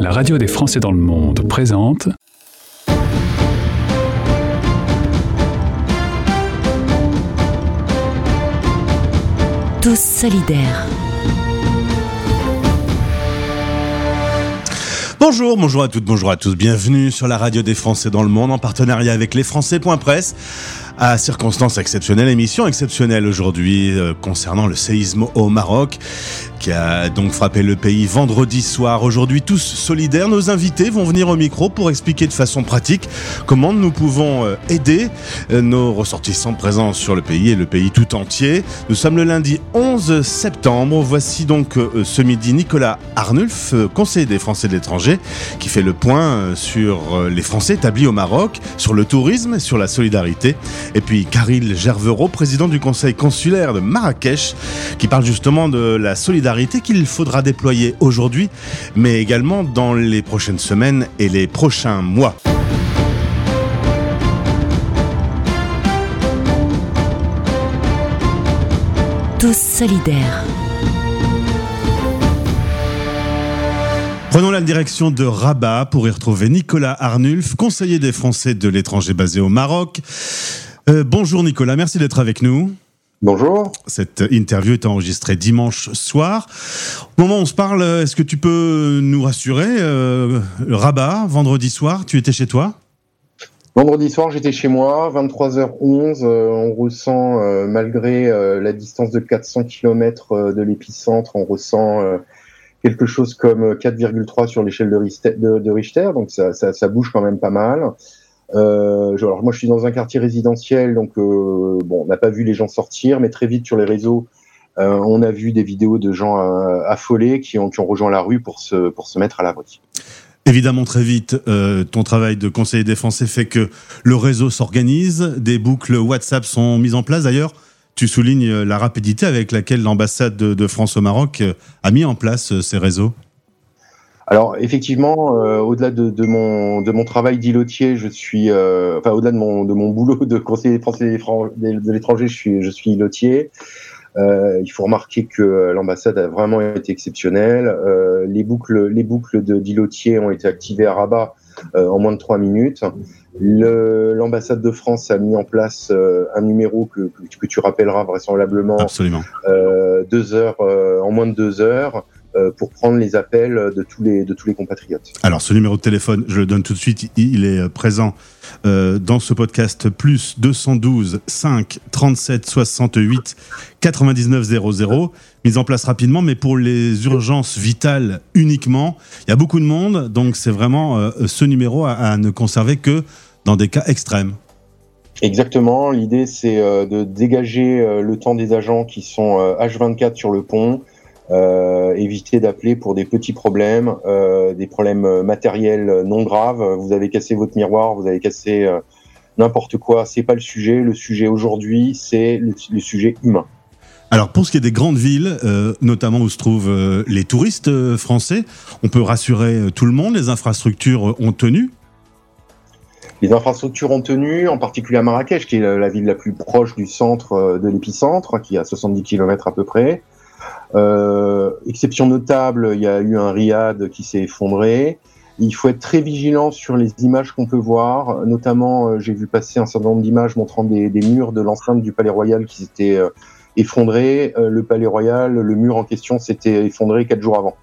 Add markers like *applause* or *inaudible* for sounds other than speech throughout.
La radio des Français dans le monde présente Tous solidaires. Bonjour, bonjour à toutes, bonjour à tous. Bienvenue sur la radio des Français dans le monde en partenariat avec lesfrançais.press à circonstances exceptionnelles, émission exceptionnelle aujourd'hui euh, concernant le séisme au Maroc qui a donc frappé le pays vendredi soir. Aujourd'hui, tous solidaires, nos invités vont venir au micro pour expliquer de façon pratique comment nous pouvons euh, aider euh, nos ressortissants présents sur le pays et le pays tout entier. Nous sommes le lundi 11 septembre. Voici donc ce midi Nicolas Arnulf, conseiller des Français de l'étranger, qui fait le point sur les Français établis au Maroc, sur le tourisme, sur la solidarité et puis Caril Gervereau, président du conseil consulaire de Marrakech, qui parle justement de la solidarité qu'il faudra déployer aujourd'hui, mais également dans les prochaines semaines et les prochains mois. Tous solidaires. Prenons la direction de Rabat pour y retrouver Nicolas Arnulf, conseiller des Français de l'étranger basé au Maroc. Euh, bonjour Nicolas, merci d'être avec nous. Bonjour. Cette interview est enregistrée dimanche soir. Au moment où on se parle, est-ce que tu peux nous rassurer euh, Rabat, vendredi soir, tu étais chez toi? Vendredi soir, j'étais chez moi, 23h11. Euh, on ressent, malgré la distance de 400 km de l'épicentre, on ressent quelque chose comme 4,3 sur l'échelle de, Richter, donc ça, bouge quand même pas mal. Euh, alors moi, je suis dans un quartier résidentiel, donc euh, bon, on n'a pas vu les gens sortir, mais très vite sur les réseaux, euh, on a vu des vidéos de gens affolés qui ont, qui ont rejoint la rue pour se, pour se mettre à l'abri. Évidemment, très vite, ton travail de conseiller défensif fait que le réseau s'organise, des boucles WhatsApp sont mises en place. D'ailleurs, tu soulignes la rapidité avec laquelle l'ambassade de, de, France au Maroc a mis en place ces réseaux. Alors effectivement, euh, au-delà de, de, mon de mon travail d'îlotier, je suis euh, enfin au-delà de mon de mon boulot de conseiller français de l'étranger, je suis je suis îlotier. Euh, il faut remarquer que l'ambassade a vraiment été exceptionnelle. Euh, les boucles les boucles de d'îlotier ont été activées à Rabat euh, en moins de trois minutes. L'ambassade de France a mis en place un numéro que, que, que, tu rappelleras vraisemblablement. Absolument. deux heures en moins de deux heures. Euh, pour prendre les appels de tous les, de tous les compatriotes. Alors, ce numéro de téléphone, je le donne tout de suite, il est euh, présent euh, dans ce podcast, plus 212 5 37 68 99 00, mise en place rapidement, mais pour les urgences vitales uniquement. Il y a beaucoup de monde, donc c'est vraiment ce numéro à, ne conserver que dans des cas extrêmes. Exactement, l'idée c'est de dégager le temps des agents qui sont H24 sur le pont, euh, éviter d'appeler pour des petits problèmes, euh, des problèmes matériels non graves. Vous avez cassé votre miroir, vous avez cassé euh, n'importe quoi. C'est pas le sujet. Le sujet aujourd'hui, c'est le, sujet humain. Alors pour ce qui est des grandes villes, euh, notamment où se trouvent les touristes français, on peut rassurer tout le monde. Les infrastructures ont tenu. Les infrastructures ont tenu, en particulier à Marrakech, qui est la, la ville la plus proche du centre de l'épicentre, qui est à 70 km à peu près. Euh, exception notable, il y a eu un riad qui s'est effondré. Il faut être très vigilant sur les images qu'on peut voir. Notamment, euh, j'ai vu passer un certain nombre d'images montrant des, murs de l'enceinte du Palais Royal qui s'étaient euh, effondrés. Le Palais Royal, le mur en question s'était effondré quatre jours avant.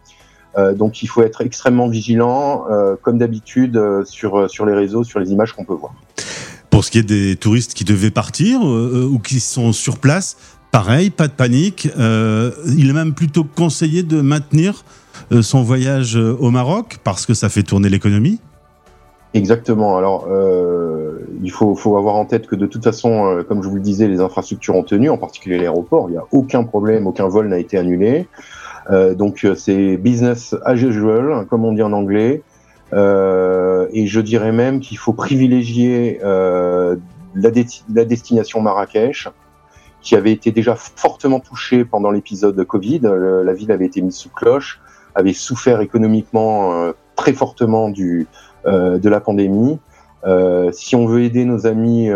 donc, il faut être extrêmement vigilant, comme d'habitude, sur les réseaux, sur les images qu'on peut voir. Pour ce qui est des touristes qui devaient partir ou qui sont sur place, Pareil, pas de panique. Euh, il est même plutôt conseillé de maintenir euh, son voyage euh, au Maroc parce que ça fait tourner l'économie. Exactement. Alors, il faut, avoir en tête que de toute façon, comme je vous le disais, les infrastructures ont tenu, en particulier l'aéroport. Il n'y a aucun problème, aucun vol n'a été annulé. Donc, c'est business as usual, comme on dit en anglais. et je dirais même qu'il faut privilégier la, destination Marrakech qui avait été déjà fortement touchée pendant l'épisode Covid. la ville avait été mise sous cloche, avait souffert économiquement euh, très fortement du, euh, de la pandémie. Euh, si on veut aider nos amis,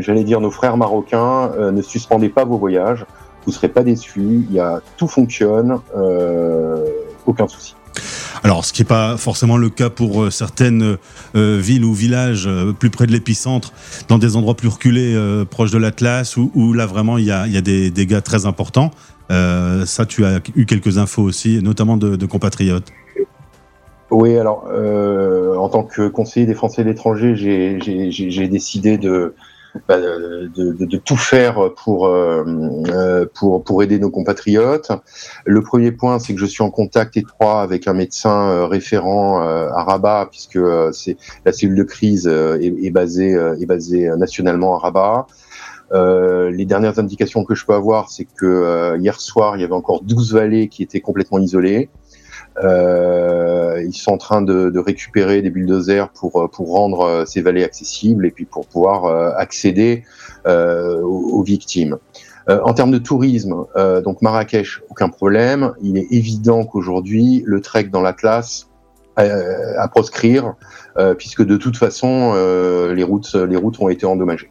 j'allais dire nos frères marocains, ne suspendez pas vos voyages, vous ne serez pas déçus. Y a tout fonctionne, aucun souci. Alors, ce qui n'est pas forcément le cas pour euh, certaines euh, villes ou villages euh, plus près de l'épicentre, dans des endroits plus reculés, proches de l'Atlas, où, là vraiment il y a, des dégâts très importants. ça, tu as eu quelques infos aussi, notamment de, compatriotes. Oui, alors en tant que conseiller des Français de l'étranger, j'ai décidé de, bah, de, tout faire pour, euh, euh, pour, pour aider nos compatriotes. Le premier point, c'est que je suis en contact étroit avec un médecin euh, référent à Rabat, puisque c'est la cellule de crise est, basée, est basée nationalement à Rabat. les dernières indications que je peux avoir, c'est que hier soir, il y avait encore 12 vallées qui étaient complètement isolées. Euh, ils sont en train de, récupérer des bulldozers pour, pour rendre euh, ces vallées accessibles et puis pour pouvoir euh, accéder euh, aux, victimes. en termes de tourisme, donc Marrakech, aucun problème. Il est évident qu'aujourd'hui, le trek dans l'Atlas à proscrire, puisque de toute façon, les, routes, les routes ont été endommagées.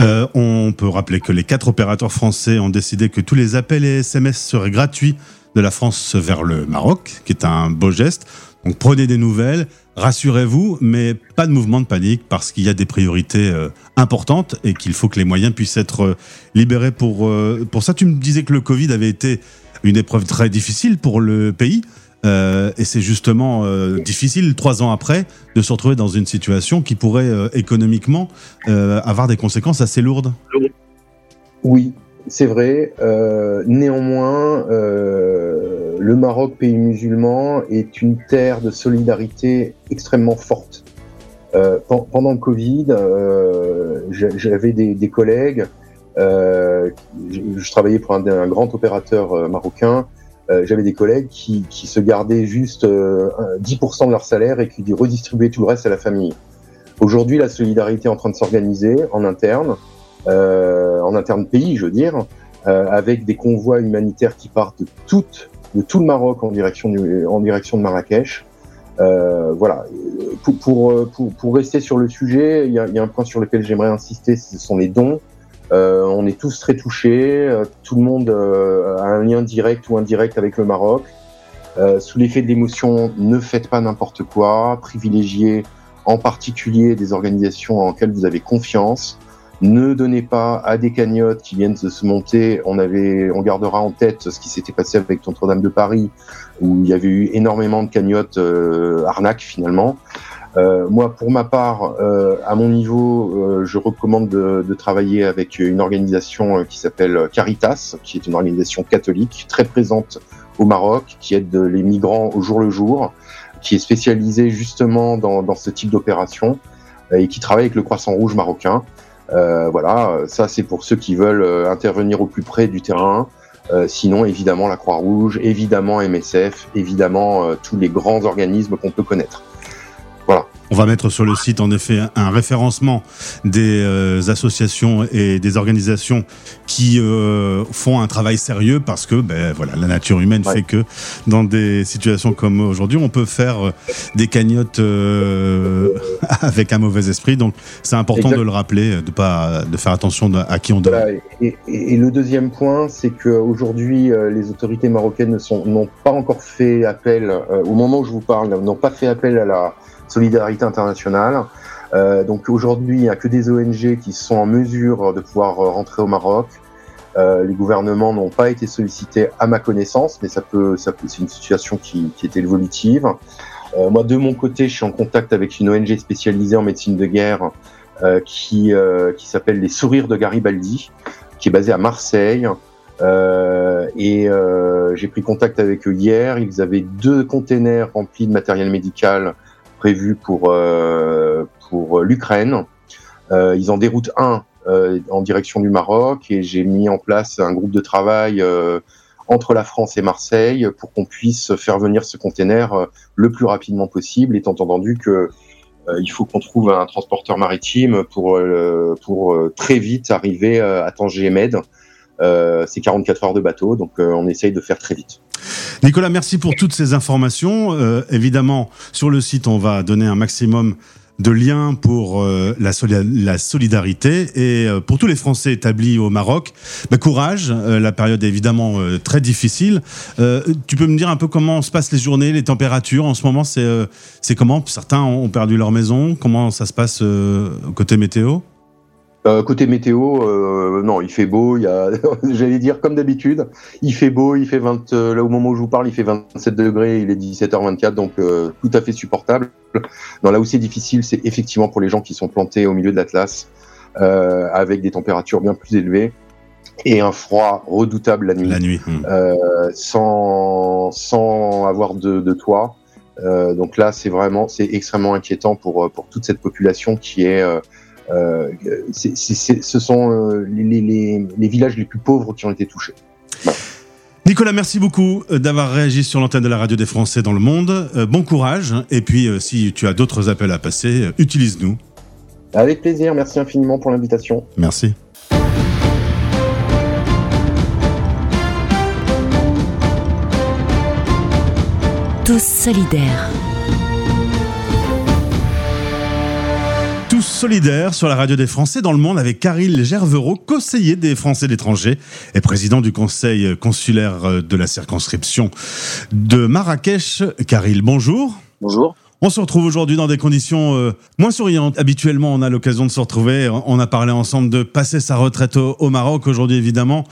Euh, on peut rappeler que les quatre opérateurs français ont décidé que tous les appels et SMS seraient gratuits de la France vers le Maroc, qui est un beau geste. Donc prenez des nouvelles, rassurez-vous, mais pas de mouvement de panique parce qu'il y a des priorités euh, importantes et qu'il faut que les moyens puissent être euh, libérés pour, euh, pour ça. Tu me disais que le Covid avait été une épreuve très difficile pour le pays. et c'est justement difficile, trois ans après, de se retrouver dans une situation qui pourrait économiquement avoir des conséquences assez lourdes. Oui, c'est vrai. Euh, néanmoins, euh, le Maroc, pays musulman, est une terre de solidarité extrêmement forte. Euh, pendant le Covid, j'avais des, collègues. Je, travaillais pour un, grand opérateur marocain. j'avais des collègues qui, se gardaient juste 10% de leur salaire et qui redistribuaient tout le reste à la famille. Aujourd'hui, la solidarité est en train de s'organiser en interne. Euh, en interne pays, je veux dire, euh, avec des convois humanitaires qui partent de, tout le Maroc en direction, de Marrakech. Euh, voilà. Pour, rester sur le sujet, il y a, un point sur lequel j'aimerais insister, ce sont les dons. On est tous très touchés, tout le monde a un lien direct ou indirect avec le Maroc. sous l'effet de l'émotion, ne faites pas n'importe quoi, privilégiez en particulier des organisations en lesquelles vous avez confiance. Ne donnez pas à des cagnottes qui viennent de se monter. On avait, on gardera en tête ce qui s'était passé avec Notre-Dame de Paris, où il y avait eu énormément de cagnottes euh, arnaques finalement. Euh, moi, pour ma part, euh, à mon niveau, euh, je recommande de, de, travailler avec une organisation qui s'appelle Caritas, qui est une organisation catholique très présente au Maroc, qui aide les migrants au jour le jour, qui est spécialisée justement dans, dans ce type d'opération et qui travaille avec le Croissant Rouge marocain. Euh, voilà, ça c'est pour ceux qui veulent euh, intervenir au plus près du terrain. Euh, sinon, évidemment, la Croix-Rouge, évidemment MSF, évidemment tous les grands organismes qu'on peut connaître. On va mettre sur le site en effet un référencement des euh, associations et des organisations qui euh, font un travail sérieux parce que ben, voilà, la nature humaine fait que dans des situations comme aujourd'hui, on peut faire euh, des cagnottes *laughs* avec un mauvais esprit. Donc c'est important de le rappeler, de pas de faire attention à qui on donne. Et, et, le deuxième point, c'est qu'aujourd'hui, les autorités marocaines n'ont pas encore fait appel, au moment où je vous parle, n'ont pas fait appel à la solidarité internationale. Euh, donc aujourd'hui, il n'y a que des ONG qui sont en mesure de pouvoir euh, rentrer au Maroc. Euh, les gouvernements n'ont pas été sollicités à ma connaissance, mais ça peut, ça peut c'est une situation qui, est évolutive. Moi, de mon côté, je suis en contact avec une ONG spécialisée en médecine de guerre qui, qui s'appelle les Sourires de Garibaldi, qui est basée à Marseille. et j'ai pris contact avec eux hier. Ils avaient deux containers remplis de matériel médical prévu pour euh, pour l'Ukraine. Euh, ils en déroutent un euh, en direction du Maroc et j'ai mis en place un groupe de travail entre la France et Marseille pour qu'on puisse faire venir ce container le plus rapidement possible, étant entendu que il faut qu'on trouve un transporteur maritime pour pour très vite arriver à Tanger Med. c'est 44 heures de bateau, donc on essaye de faire très vite. Nicolas, merci pour toutes ces informations. Euh, évidemment, sur le site, on va donner un maximum de lien pour euh, la, solidarité et euh, pour tous les Français établis au Maroc. Bah, courage, la période est évidemment très difficile. tu peux me dire un peu comment se passent les journées, les températures en ce moment? C'est comment? Certains ont perdu leur maison. Comment ça se passe côté météo? Euh, côté météo, euh, non, il fait beau. Il y a, *laughs* j'allais dire comme d'habitude, il fait beau. Il fait 20. Euh, là au moment où je vous parle, il fait 27 degrés. Il est 17h24, donc tout à fait supportable. Non, là où c'est difficile, c'est effectivement pour les gens qui sont plantés au milieu de l'Atlas, avec des températures bien plus élevées et un froid redoutable la nuit. La nuit. Hmm. sans sans avoir de, de toit. donc là, c'est vraiment, c'est extrêmement inquiétant pour pour toute cette population qui est euh, ce sont euh, les, villages les plus pauvres qui ont été touchés. Nicolas, merci beaucoup euh, d'avoir réagi sur l'antenne de la radio des Français dans le monde. bon courage. Et puis, si tu as d'autres appels à passer, utilise-nous. Avec plaisir. Merci infiniment pour l'invitation. Merci. Tous solidaires. Solidaire sur la radio des Français dans le monde avec Caril Gervereau, conseiller des Français d'étranger et président du conseil consulaire de la circonscription de Marrakech. Caril, bonjour. Bonjour. On se retrouve aujourd'hui dans des conditions euh, moins souriantes. Habituellement, on a l'occasion de se retrouver. On a parlé ensemble de passer sa retraite au, Maroc. Aujourd'hui, évidemment,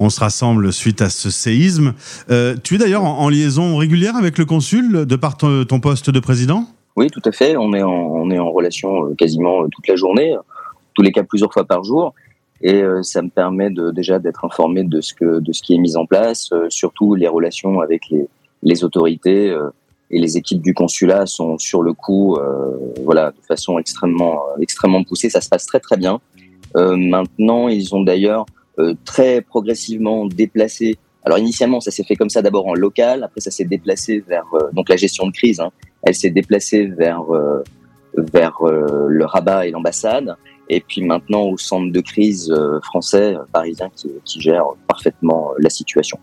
on se rassemble suite à ce séisme. Euh, tu es d'ailleurs en, liaison régulière avec le consul de par ton poste de président? Oui, tout à fait. On est en, on est en relation euh, quasiment euh, toute la journée, tous les cas plusieurs fois par jour. Et euh, ça me permet de, déjà d'être informé de ce, que, de ce qui est mis en place, surtout les relations avec les, les autorités et les équipes du consulat sont sur le coup, voilà, de façon extrêmement, extrêmement poussée. Ça se passe très très bien. maintenant, ils ont d'ailleurs très progressivement déplacé. Alors initialement, ça s'est fait comme ça d'abord en local, après ça s'est déplacé vers donc la gestion de crise. Hein, elle s'est déplacée vers euh, vers euh, le Rabat et l'ambassade, et puis maintenant au centre de crise euh, français parisien qui, qui gère parfaitement la situation.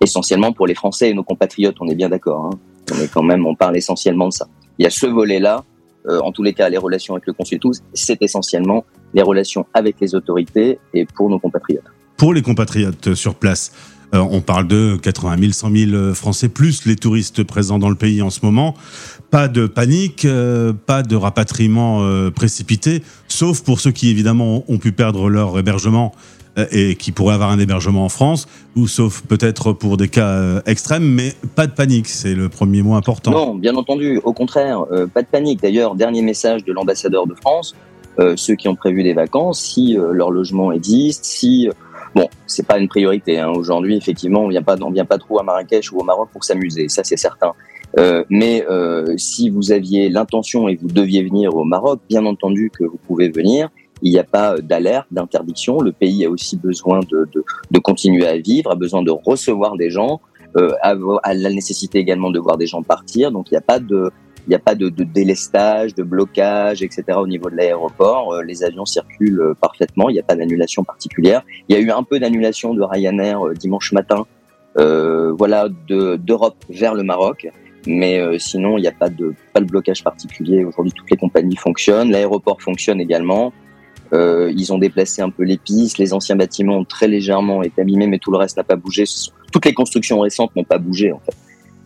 Essentiellement pour les Français et nos compatriotes, on est bien d'accord. Hein. On quand même, on parle essentiellement de ça. Il y a ce volet-là. en tous les cas, les relations avec le consul tous, c'est essentiellement les relations avec les autorités et pour nos compatriotes. Pour les compatriotes sur place, euh, on parle de 80 000, 100 000 Français, plus les touristes présents dans le pays en ce moment. Pas de panique, euh, pas de rapatriement euh, précipité, sauf pour ceux qui évidemment ont pu perdre leur hébergement et qui pourraient avoir un hébergement en France, ou sauf peut-être pour des cas extrêmes, mais pas de panique, c'est le premier mot important. Non, bien entendu, au contraire, pas de panique. D'ailleurs, dernier message de l'ambassadeur de France, ceux qui ont prévu des vacances, si leur logement existe, si Bon, c'est pas une priorité. Hein. Aujourd'hui, effectivement, on vient pas, on vient pas trop à Marrakech ou au Maroc pour s'amuser, ça c'est certain. Euh, mais euh, si vous aviez l'intention et vous deviez venir au Maroc, bien entendu que vous pouvez venir. Il n'y a pas d'alerte, d'interdiction. Le pays a aussi besoin de, de, de, continuer à vivre, a besoin de recevoir des gens, euh, a, a, la nécessité également de voir des gens partir. Donc il n'y a pas de, il n'y a pas de, de, délestage, de blocage, etc. au niveau de l'aéroport. Euh, les avions circulent euh, parfaitement. Il n'y a pas d'annulation particulière. Il y a eu un peu d'annulation de Ryanair euh, dimanche matin, euh, voilà, d'Europe vers le Maroc. Mais sinon, il n'y a pas de, pas de blocage particulier. Aujourd'hui, toutes les compagnies fonctionnent. L'aéroport fonctionne également. Euh, ils ont déplacé un peu les pistes. Les anciens bâtiments ont très légèrement été abîmés, mais tout le reste n'a pas bougé. Toutes les constructions récentes n'ont pas bougé, en fait.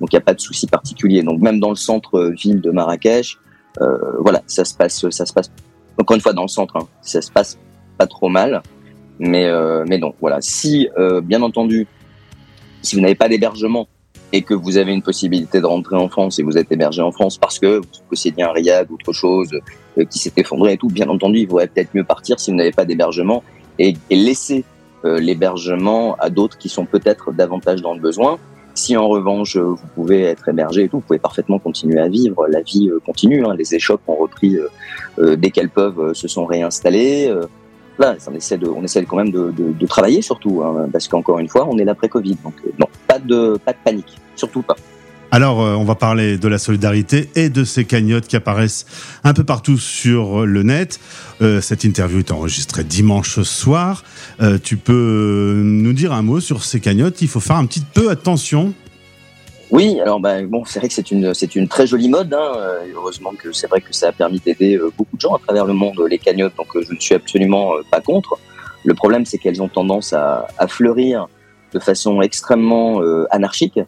Donc il n'y a pas de souci particulier. Donc même dans le centre-ville euh, de Marrakech, euh, voilà, ça se passe, ça se passe encore une fois dans le centre, hein, ça se passe pas trop mal. Mais euh, mais donc voilà, si euh, bien entendu, si vous n'avez pas d'hébergement et que vous avez une possibilité de rentrer en France et vous êtes hébergé en France parce que vous possédez un riad ou autre chose euh, qui s'est effondré et tout, bien entendu, il vaudrait peut-être mieux partir si vous n'avez pas d'hébergement et, et, laisser l'hébergement à d'autres qui sont peut-être davantage dans le besoin. Si en revanche vous pouvez être hébergé et tout, vous pouvez parfaitement continuer à vivre. La vie euh, continue. Hein. Les échoppes ont repris euh, euh, dès qu'elles peuvent, se sont réinstallées. Là, on essaie, on essaie quand même de, travailler surtout, hein, parce qu'encore une fois, on est l'après-Covid. Donc non, pas de panique, surtout pas. Alors, euh, on va parler de la solidarité et de ces cagnottes qui apparaissent un peu partout sur le net. Euh, cette interview est enregistrée dimanche soir. Euh, tu peux nous dire un mot sur ces cagnottes Il faut faire un petit peu attention. Oui, alors ben, bon, c'est vrai que c'est une c'est une très jolie mode. Hein. Heureusement que c'est vrai que ça a permis d'aider beaucoup de gens à travers le monde les cagnottes, donc je ne suis absolument pas contre. Le problème, c'est qu'elles ont tendance à, fleurir de façon extrêmement anarchique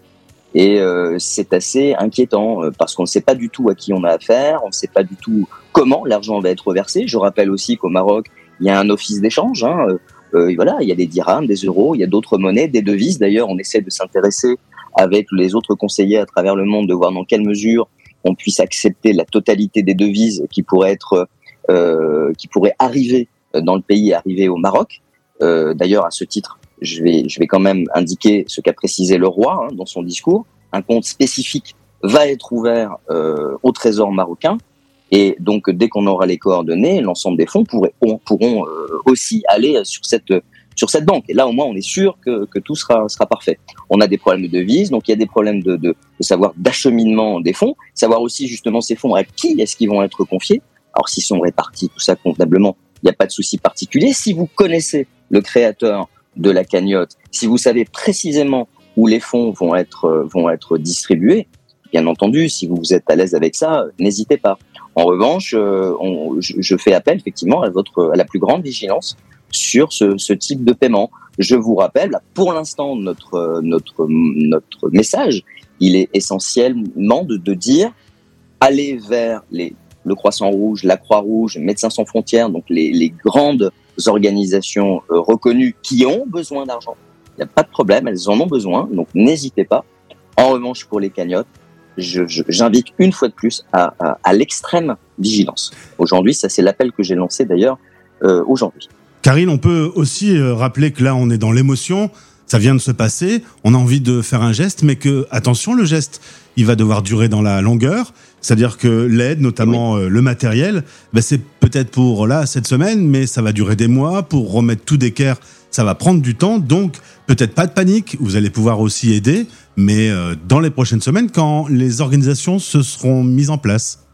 et c'est assez inquiétant parce qu'on ne sait pas du tout à qui on a affaire, on ne sait pas du tout comment l'argent va être versé. Je rappelle aussi qu'au Maroc, il y a un office d'échange. Hein. voilà, il y a des dirhams, des euros, il y a d'autres monnaies, des devises. D'ailleurs, on essaie de s'intéresser avec les autres conseillers à travers le monde de voir dans quelle mesure on puisse accepter la totalité des devises qui pourraient être euh, qui pourraient arriver dans le pays, arriver au Maroc. Euh, D'ailleurs, à ce titre, je vais je vais quand même indiquer ce qu'a précisé le roi hein, dans son discours. Un compte spécifique va être ouvert euh, au Trésor marocain. Et donc, dès qu'on aura les coordonnées, l'ensemble des fonds pourraient, pourront euh, aussi aller sur cette sur cette banque. Et là, au moins, on est sûr que, que tout sera, sera parfait. On a des problèmes de devise, donc il y a des problèmes de, de, de savoir d'acheminement des fonds, savoir aussi justement ces fonds à qui est-ce qu'ils vont être confiés. Alors s'ils sont répartis, tout ça convenablement, il n'y a pas de souci particulier. Si vous connaissez le créateur de la cagnotte, si vous savez précisément où les fonds vont être, vont être distribués, bien entendu, si vous êtes à l'aise avec ça, n'hésitez pas. En revanche, euh, je, fais appel effectivement à votre à la plus grande vigilance sur ce, ce, type de paiement. Je vous rappelle, pour l'instant, notre, notre, notre message, il est essentiellement de, de dire aller vers les, le Croissant Rouge, la Croix-Rouge, Médecins sans frontières, donc les, les grandes organisations euh, reconnues qui ont besoin d'argent. Il n'y a pas de problème, elles en ont besoin, donc n'hésitez pas. En revanche, pour les cagnottes, j'invite une fois de plus à, à, l'extrême vigilance. Aujourd'hui, ça c'est l'appel que j'ai lancé d'ailleurs euh, aujourd'hui. Karine, on peut aussi euh, rappeler que là, on est dans l'émotion, ça vient de se passer, on a envie de faire un geste, mais que, attention, le geste, il va devoir durer dans la longueur. C'est-à-dire que l'aide, notamment oui. euh, le matériel, ben c'est peut-être pour là cette semaine, mais ça va durer des mois. Pour remettre tout d'équerre, ça va prendre du temps. Donc, peut-être pas de panique, vous allez pouvoir aussi aider, mais euh, dans les prochaines semaines, quand les organisations se seront mises en place.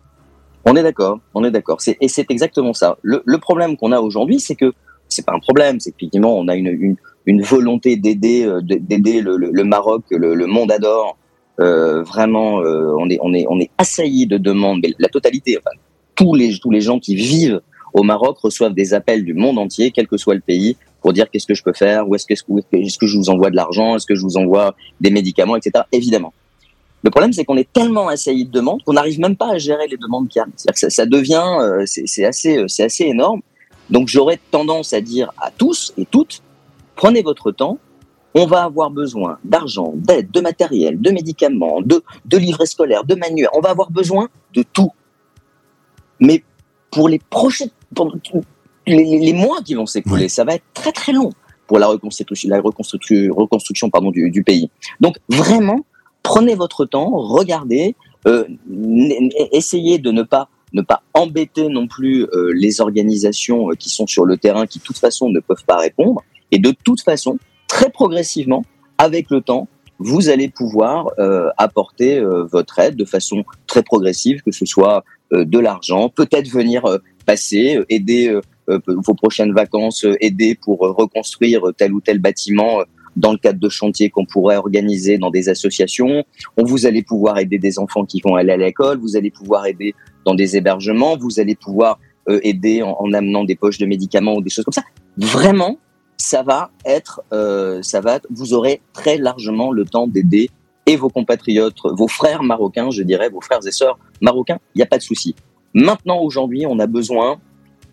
On est d'accord, on est d'accord. Et c'est exactement ça. Le, le problème qu'on a aujourd'hui, c'est que c'est pas un problème, c'est qu'effectivement on a une, une, une volonté d'aider euh, d'aider le, le, le, Maroc, le, le monde adore. Euh, vraiment, euh, on est on est on est assailli de demandes. Mais la totalité, enfin tous les tous les gens qui vivent au Maroc reçoivent des appels du monde entier, quel que soit le pays, pour dire qu'est-ce que je peux faire, où est-ce que est-ce que je vous envoie de l'argent, est-ce que je vous envoie des médicaments, etc. Évidemment. Le problème, c'est qu'on est tellement assailli de demandes qu'on n'arrive même pas à gérer les demandes qui arrivent. C'est-à-dire que ça, ça devient, euh, c'est assez, c'est assez énorme. Donc j'aurais tendance à dire à tous et toutes, prenez votre temps, on va avoir besoin d'argent, d'aide, de matériel, de médicaments, de, de livrets scolaires, de manuels, on va avoir besoin de tout. Mais pour les prochains, pour les, les, mois qui vont s'écouler, oui. ça va être très très long pour la reconstruction, la reconstruction, reconstruction pardon, du, du pays. Donc vraiment, prenez votre temps, regardez, euh, essayez de ne pas ne pas embêter non plus euh, les organisations euh, qui sont sur le terrain, qui de toute façon ne peuvent pas répondre. Et de toute façon, très progressivement, avec le temps, vous allez pouvoir euh, apporter euh, votre aide de façon très progressive, que ce soit euh, de l'argent, peut-être venir euh, passer, aider vos prochaines vacances, aider pour reconstruire tel ou tel bâtiment dans le cadre de chantiers qu'on pourrait organiser dans des associations. On vous allez pouvoir aider des enfants qui vont aller à l'école, vous allez pouvoir aider dans des hébergements, vous allez pouvoir euh, aider en, en, amenant des poches de médicaments ou des choses comme ça. Vraiment, ça va être, euh, ça va, vous aurez très largement le temps d'aider et vos compatriotes, vos frères marocains, je dirais, vos frères et sœurs marocains. Il n'y a pas de souci. Maintenant, aujourd'hui, on a besoin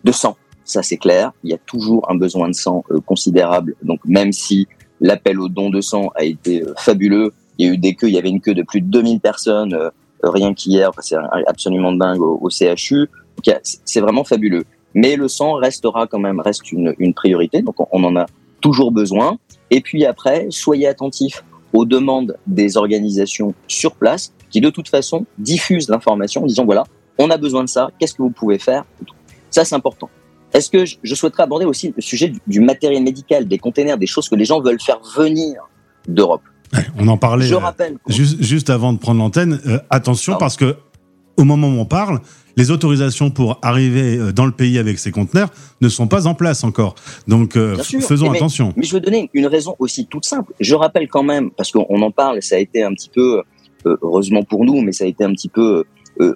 de sang. Ça, c'est clair. Il y a toujours un besoin de sang euh, considérable. Donc, même si l'appel au don de sang a été euh, fabuleux, il y a eu des queues, il y avait une queue de plus de 2000 personnes euh, rien qu'hier, c'est absolument dingue au, au CHU. C'est vraiment fabuleux. Mais le sang restera quand même, reste une, une priorité, donc on, on, en a toujours besoin. Et puis après, soyez attentifs aux demandes des organisations sur place qui de toute façon diffusent l'information en disant voilà, on a besoin de ça, qu'est-ce que vous pouvez faire Ça c'est important. Est-ce que je souhaiterais aborder aussi le sujet du, matériel médical, des containers, des choses que les gens veulent faire venir d'Europe? On en parlait. Je rappelle. Juste, juste avant de prendre l'antenne, euh, attention parce que au moment où on parle, les autorisations pour arriver euh, dans le pays avec ces conteneurs ne sont pas en place encore. Donc euh, faisons mais, attention. Mais je veux donner une raison aussi toute simple. Je rappelle quand même, parce qu'on en parle, ça a été un petit peu heureusement pour nous, mais ça a été un petit peu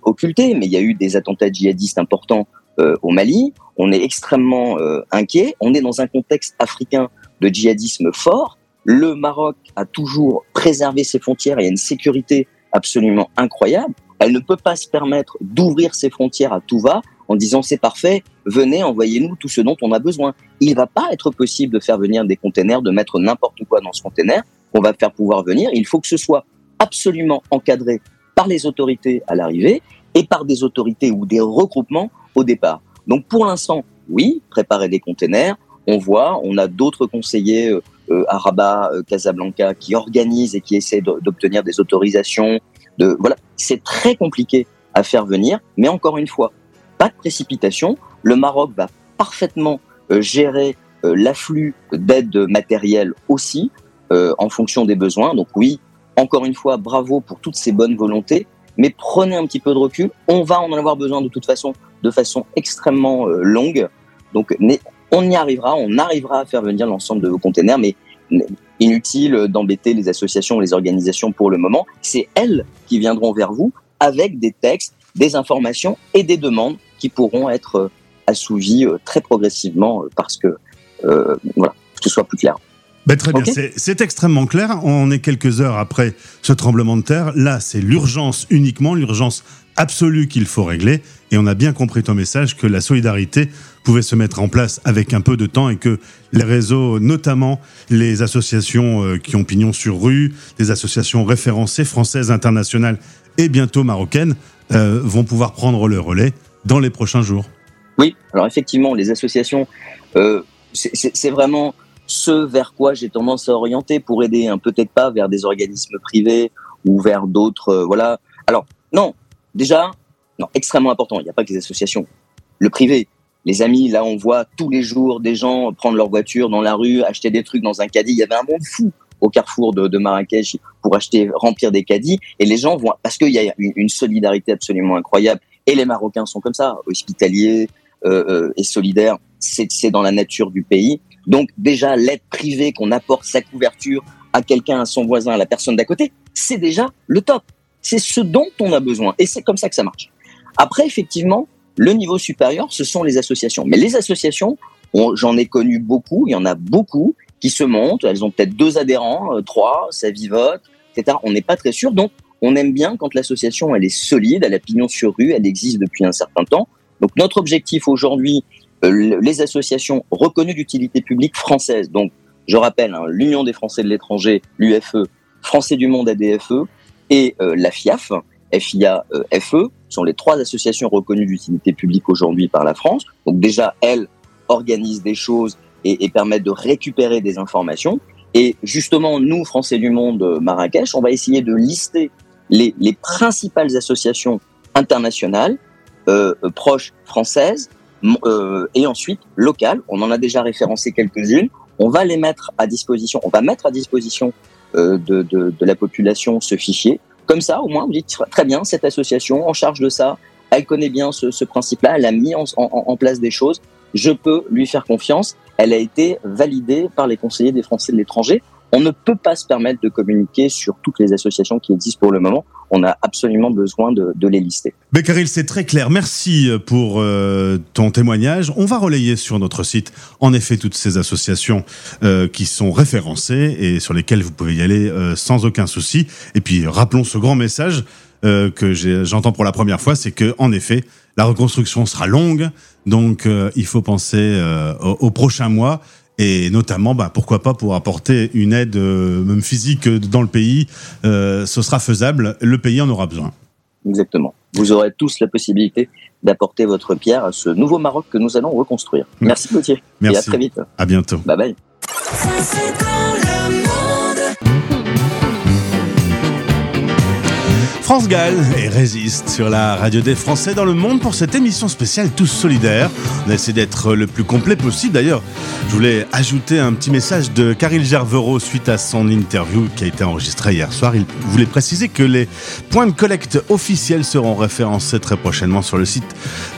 occulté. Mais il y a eu des attentats djihadistes importants au Mali. On est extrêmement inquiet. On est dans un contexte africain de djihadisme fort. Le Maroc a toujours préservé ses frontières et a une sécurité absolument incroyable. Elle ne peut pas se permettre d'ouvrir ses frontières à tout va en disant c'est parfait, venez, envoyez-nous tout ce dont on a besoin. Il va pas être possible de faire venir des containers, de mettre n'importe quoi dans ce container qu'on va faire pouvoir venir. Il faut que ce soit absolument encadré par les autorités à l'arrivée et par des autorités ou des regroupements au départ. Donc pour l'instant, oui, préparer des containers. On voit, on a d'autres conseillers euh, euh, à Rabat, euh, Casablanca qui organisent et qui essaient d'obtenir des autorisations. Voilà, c'est très compliqué à faire venir, mais encore une fois, pas de précipitation. Le Maroc va parfaitement gérer l'afflux d'aide matérielle aussi en fonction des besoins. Donc oui, encore une fois, bravo pour toutes ces bonnes volontés, mais prenez un petit peu de recul. On va en avoir besoin de toute façon, de façon extrêmement longue. Donc on y arrivera, on arrivera à faire venir l'ensemble de vos containers, mais inutile d'embêter les associations, les organisations pour le moment. C'est elles qui viendront vers vous avec des textes, des informations et des demandes qui pourront être euh, assouvies euh, très progressivement euh, parce que, voilà, que ce soit plus clair. Ben, très bien, c'est extrêmement clair. On est quelques heures après ce tremblement de terre. Là, c'est l'urgence uniquement, l'urgence absolue qu'il faut régler. Et on a bien compris ton message que la solidarité pouvait se mettre en place avec un peu de temps et que les réseaux, notamment les associations euh, qui ont pignon sur rue, les associations référencées françaises, internationales et bientôt marocaines, euh, vont pouvoir prendre le relais dans les prochains jours. Oui, alors effectivement, les associations, euh, c'est vraiment ce vers quoi j'ai tendance à orienter pour aider, hein, peut-être pas vers des organismes privés ou vers d'autres. voilà. Alors, non, déjà, non, extrêmement important, il n'y a pas que les associations. Le privé, les amis, là, on voit tous les jours des gens prendre leur voiture dans la rue, acheter des trucs dans un caddie. Il y avait un monde fou au carrefour de, Marrakech pour acheter, remplir des caddies. Et les gens vont, parce qu'il y a une, solidarité absolument incroyable. Et les Marocains sont comme ça, hospitaliers euh, euh, et solidaires. C'est dans la nature du pays. Donc déjà, l'aide privée qu'on apporte sa couverture à quelqu'un, à son voisin, à la personne d'à côté, c'est déjà le top. C'est ce dont on a besoin. Et c'est comme ça que ça marche. Après, effectivement, le niveau supérieur, ce sont les associations. Mais les associations, j'en ai connu beaucoup, il y en a beaucoup qui se montent, elles ont peut-être deux adhérents, euh, trois, ça vivote, etc. On n'est pas très sûr, donc on aime bien quand l'association elle est solide, elle a pignon sur rue, elle existe depuis un certain temps. Donc notre objectif aujourd'hui, euh, les associations reconnues d'utilité publique françaises, donc je rappelle hein, l'Union des Français de l'étranger, l'UFE, Français du Monde ADFE et euh, la FIAF, FIA-FE, sont les trois associations reconnues d'utilité publique aujourd'hui par la France. Donc déjà, elles organisent des choses et, permettent de récupérer des informations. Et justement, nous, Français du Monde euh, Marrakech, on va essayer de lister les, principales associations internationales, euh, euh, proches françaises, et ensuite locales. On en a déjà référencé quelques-unes. On va les mettre à disposition. On va mettre à disposition de, de, la population ce fichier comme ça, au moins, vous dites très bien, cette association en charge de ça, elle connaît bien ce, principe-là, elle a mis en, place des choses, je peux lui faire confiance. Elle a été validée par les conseillers des Français de l'étranger. On ne peut pas se permettre de communiquer sur toutes les associations qui existent pour le moment. On a absolument besoin de, les lister. Beccaril, c'est très clair. Merci euh, pour euh, ton témoignage. On va relayer sur notre site, en effet, toutes ces associations euh, qui sont référencées et sur lesquelles vous pouvez y aller sans aucun souci. Et puis, rappelons ce grand message que j'entends pour la première fois, c'est que, en effet, la reconstruction sera longue, donc il faut penser aux prochains mois et notamment, bah, pourquoi pas pour apporter une aide, euh, même physique, euh, dans le pays. Euh, ce sera faisable. Le pays en aura besoin. Exactement. Vous aurez tous la possibilité d'apporter votre pierre à ce nouveau Maroc que nous allons reconstruire. Merci Gauthier. Merci. Et à très vite. À bientôt. Bye bye. France Gall et résiste sur la radio des Français dans le monde pour cette émission spéciale Tous Solidaires. On a essayé d'être le plus complet possible. D'ailleurs, je voulais ajouter un petit message de Caril Gervero suite à son interview qui a été enregistrée hier soir. Il voulait préciser que les points de collecte officiels seront référencés très prochainement sur le site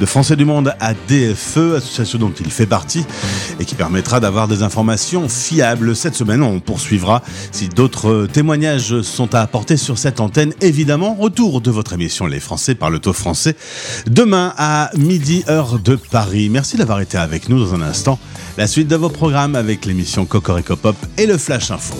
de Français du Monde ADFE, association dont il fait partie et qui permettra d'avoir des informations fiables. Cette semaine, on poursuivra si d'autres témoignages sont à apporter sur cette antenne. Évidemment, retour de votre émission Les Français par le taux français demain à midi heure de Paris. Merci d'avoir été avec nous dans un instant. La suite de vos programmes avec l'émission Cocorico Pop et le Flash Info.